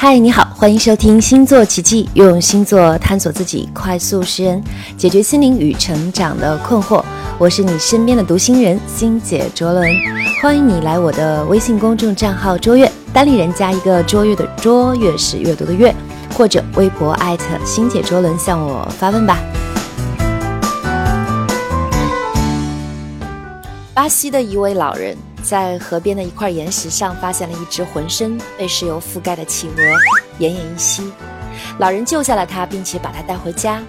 嗨，你好，欢迎收听星座奇迹，用星座探索自己，快速识人，解决心灵与成长的困惑。我是你身边的读心人星姐卓伦，欢迎你来我的微信公众账号卓越，单立人加一个卓越的卓越是阅读的阅，或者微博艾特星姐卓伦向我发问吧。巴西的一位老人。在河边的一块岩石上，发现了一只浑身被石油覆盖的企鹅，奄奄一息。老人救下了它，并且把它带回家。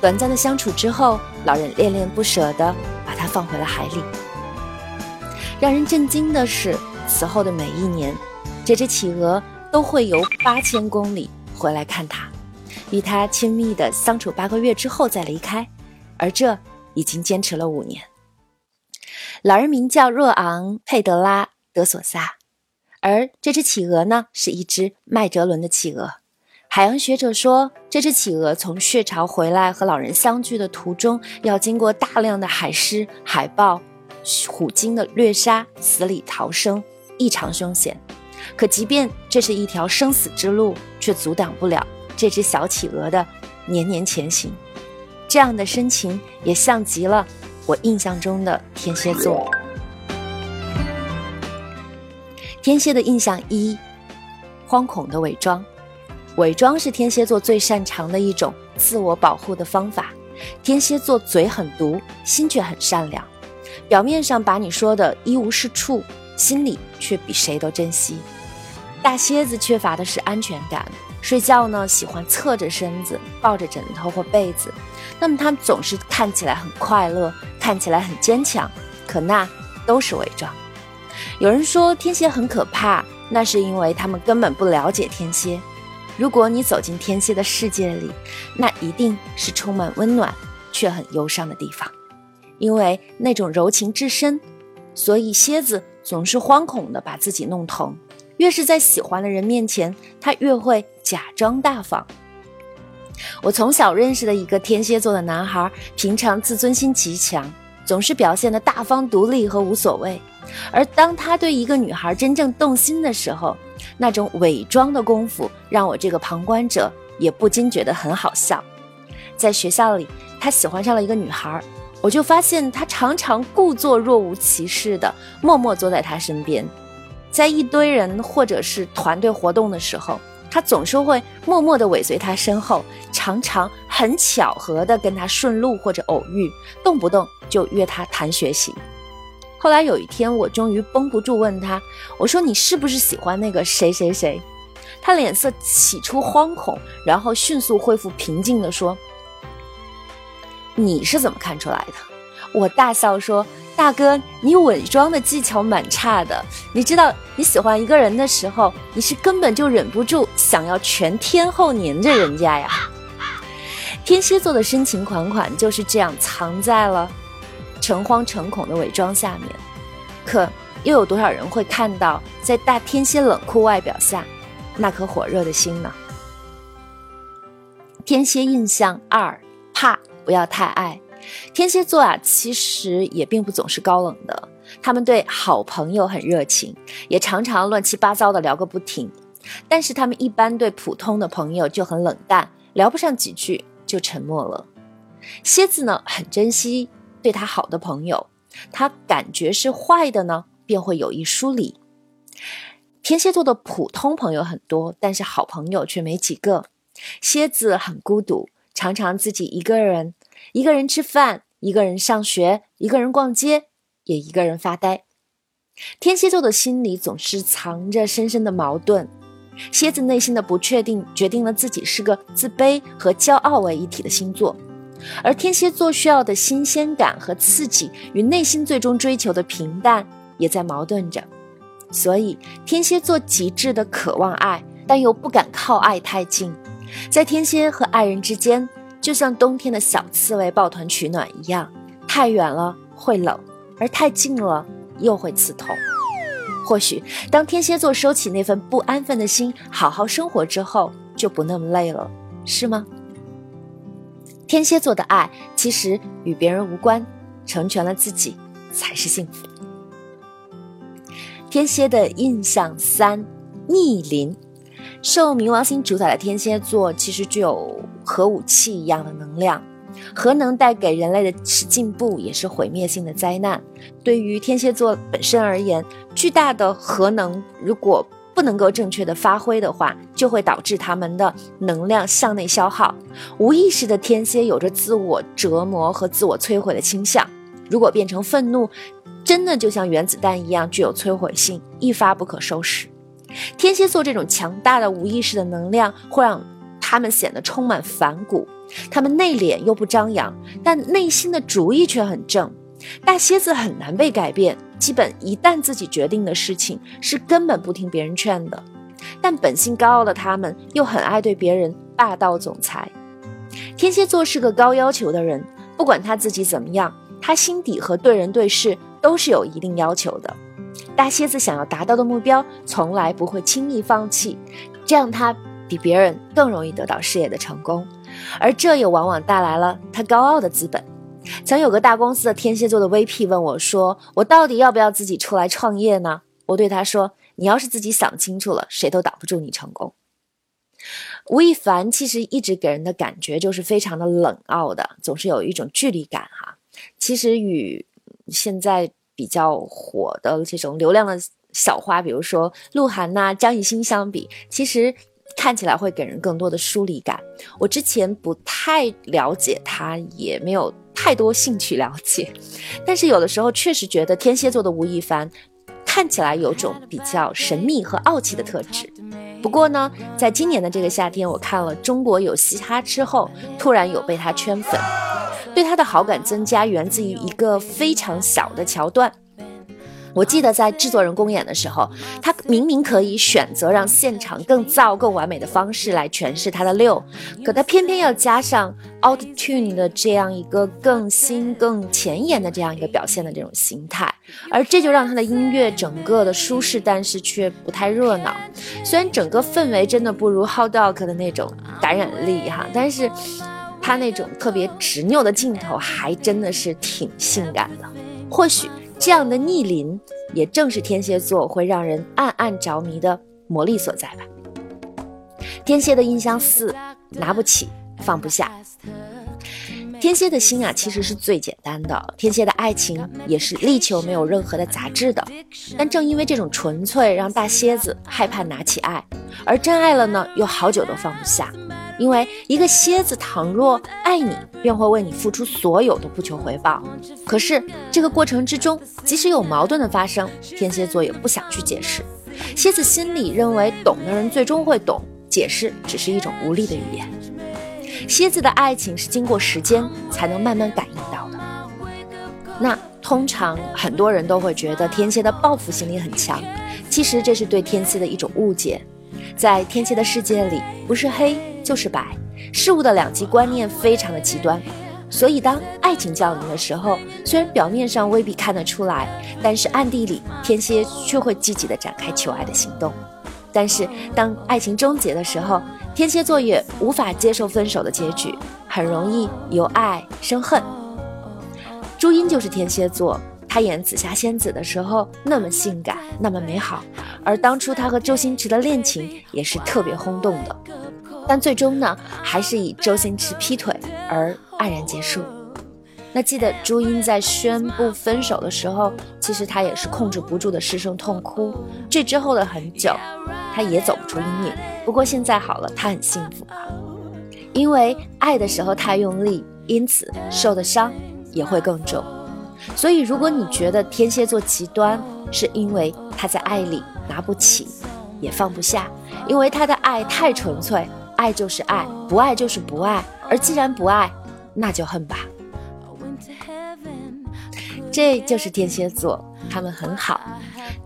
短暂的相处之后，老人恋恋不舍地把它放回了海里。让人震惊的是，此后的每一年，这只企鹅都会游八千公里回来看它，与它亲密地相处八个月之后再离开，而这已经坚持了五年。老人名叫若昂·佩德拉·德索萨，而这只企鹅呢，是一只麦哲伦的企鹅。海洋学者说，这只企鹅从血巢回来和老人相聚的途中，要经过大量的海狮、海豹、虎鲸的掠杀，死里逃生，异常凶险。可即便这是一条生死之路，却阻挡不了这只小企鹅的年年前行。这样的深情，也像极了。我印象中的天蝎座，天蝎的印象一，惶恐的伪装，伪装是天蝎座最擅长的一种自我保护的方法。天蝎座嘴很毒，心却很善良，表面上把你说的一无是处，心里却比谁都珍惜。大蝎子缺乏的是安全感。睡觉呢，喜欢侧着身子抱着枕头或被子，那么他们总是看起来很快乐，看起来很坚强，可那都是伪装。有人说天蝎很可怕，那是因为他们根本不了解天蝎。如果你走进天蝎的世界里，那一定是充满温暖却很忧伤的地方，因为那种柔情至深，所以蝎子总是惶恐地把自己弄疼。越是在喜欢的人面前，他越会假装大方。我从小认识的一个天蝎座的男孩，平常自尊心极强，总是表现的大方、独立和无所谓。而当他对一个女孩真正动心的时候，那种伪装的功夫，让我这个旁观者也不禁觉得很好笑。在学校里，他喜欢上了一个女孩，我就发现他常常故作若无其事的，默默坐在她身边。在一堆人或者是团队活动的时候，他总是会默默地尾随他身后，常常很巧合地跟他顺路或者偶遇，动不动就约他谈学习。后来有一天，我终于绷不住问他：“我说你是不是喜欢那个谁谁谁？”他脸色起初惶恐，然后迅速恢复平静地说：“你是怎么看出来的？”我大笑说。大哥，你伪装的技巧蛮差的。你知道，你喜欢一个人的时候，你是根本就忍不住想要全天候黏着人家呀。天蝎座的深情款款就是这样藏在了诚惶诚恐的伪装下面。可又有多少人会看到，在大天蝎冷酷外表下那颗火热的心呢？天蝎印象二：怕，不要太爱。天蝎座啊，其实也并不总是高冷的。他们对好朋友很热情，也常常乱七八糟的聊个不停。但是他们一般对普通的朋友就很冷淡，聊不上几句就沉默了。蝎子呢，很珍惜对他好的朋友，他感觉是坏的呢，便会有意疏离。天蝎座的普通朋友很多，但是好朋友却没几个。蝎子很孤独，常常自己一个人。一个人吃饭，一个人上学，一个人逛街，也一个人发呆。天蝎座的心里总是藏着深深的矛盾，蝎子内心的不确定决定了自己是个自卑和骄傲为一体的星座，而天蝎座需要的新鲜感和刺激与内心最终追求的平淡也在矛盾着，所以天蝎座极致的渴望爱，但又不敢靠爱太近，在天蝎和爱人之间。就像冬天的小刺猬抱团取暖一样，太远了会冷，而太近了又会刺痛。或许当天蝎座收起那份不安分的心，好好生活之后，就不那么累了，是吗？天蝎座的爱其实与别人无关，成全了自己才是幸福。天蝎的印象三：逆鳞。受冥王星主宰的天蝎座其实具有核武器一样的能量，核能带给人类的是进步，也是毁灭性的灾难。对于天蝎座本身而言，巨大的核能如果不能够正确的发挥的话，就会导致他们的能量向内消耗。无意识的天蝎有着自我折磨和自我摧毁的倾向。如果变成愤怒，真的就像原子弹一样具有摧毁性，一发不可收拾。天蝎座这种强大的无意识的能量，会让他们显得充满反骨。他们内敛又不张扬，但内心的主意却很正。大蝎子很难被改变。基本一旦自己决定的事情，是根本不听别人劝的。但本性高傲的他们，又很爱对别人霸道总裁。天蝎座是个高要求的人，不管他自己怎么样，他心底和对人对事都是有一定要求的。大蝎子想要达到的目标，从来不会轻易放弃，这样他比别人更容易得到事业的成功，而这也往往带来了他高傲的资本。曾有个大公司的天蝎座的 VP 问我说：“我到底要不要自己出来创业呢？”我对他说：“你要是自己想清楚了，谁都挡不住你成功。”吴亦凡其实一直给人的感觉就是非常的冷傲的，总是有一种距离感哈。其实与现在比较火的这种流量的小花，比如说鹿晗呐、张艺兴相比，其实看起来会给人更多的疏离感。我之前不太了解他，也没有。太多兴趣了解，但是有的时候确实觉得天蝎座的吴亦凡看起来有种比较神秘和傲气的特质。不过呢，在今年的这个夏天，我看了《中国有嘻哈》之后，突然有被他圈粉，对他的好感增加源自于一个非常小的桥段。我记得在制作人公演的时候，他明明可以选择让现场更燥、更完美的方式来诠释他的六，可他偏偏要加上 out Tune 的这样一个更新、更前沿的这样一个表现的这种形态，而这就让他的音乐整个的舒适，但是却不太热闹。虽然整个氛围真的不如 Hot Dog 的那种感染力哈，但是他那种特别执拗的镜头还真的是挺性感的。或许。这样的逆鳞，也正是天蝎座会让人暗暗着迷的魔力所在吧。天蝎的印象四，拿不起，放不下。天蝎的心啊，其实是最简单的。天蝎的爱情也是力求没有任何的杂质的。但正因为这种纯粹，让大蝎子害怕拿起爱，而真爱了呢，又好久都放不下。因为一个蝎子，倘若爱你，便会为你付出所有，的不求回报。可是这个过程之中，即使有矛盾的发生，天蝎座也不想去解释。蝎子心里认为，懂的人最终会懂，解释只是一种无力的语言。蝎子的爱情是经过时间才能慢慢感应到的。那通常很多人都会觉得天蝎的报复心理很强，其实这是对天蝎的一种误解。在天蝎的世界里，不是黑就是白，事物的两极观念非常的极端。所以当爱情降临的时候，虽然表面上未必看得出来，但是暗地里天蝎却会积极的展开求爱的行动。但是当爱情终结的时候，天蝎座也无法接受分手的结局，很容易由爱生恨。朱茵就是天蝎座。她演紫霞仙子的时候那么性感，那么美好，而当初她和周星驰的恋情也是特别轰动的，但最终呢，还是以周星驰劈腿而黯然结束。那记得朱茵在宣布分手的时候，其实她也是控制不住的失声痛哭。这之后的很久，她也走不出阴影。不过现在好了，她很幸福啊，因为爱的时候太用力，因此受的伤也会更重。所以，如果你觉得天蝎座极端，是因为他在爱里拿不起，也放不下，因为他的爱太纯粹，爱就是爱，不爱就是不爱，而既然不爱，那就恨吧。这就是天蝎座，他们很好。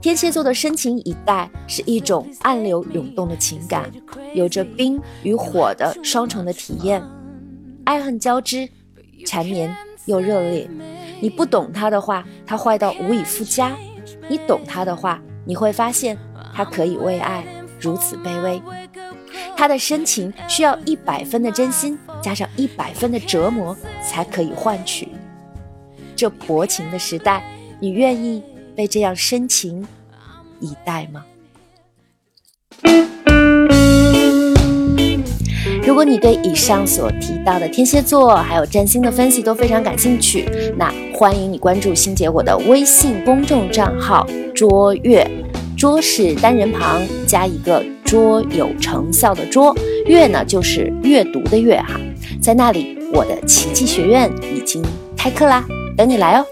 天蝎座的深情以待是一种暗流涌动的情感，有着冰与火的双重的体验，爱恨交织，缠绵又热烈。你不懂他的话，他坏到无以复加；你懂他的话，你会发现他可以为爱如此卑微。他的深情需要一百分的真心，加上一百分的折磨，才可以换取。这薄情的时代，你愿意被这样深情以待吗？如果你对以上所提到的天蝎座还有占星的分析都非常感兴趣，那欢迎你关注新姐我的微信公众账号“卓越”，桌是单人旁加一个桌有成效的桌，阅呢就是阅读的阅哈，在那里我的奇迹学院已经开课啦，等你来哦。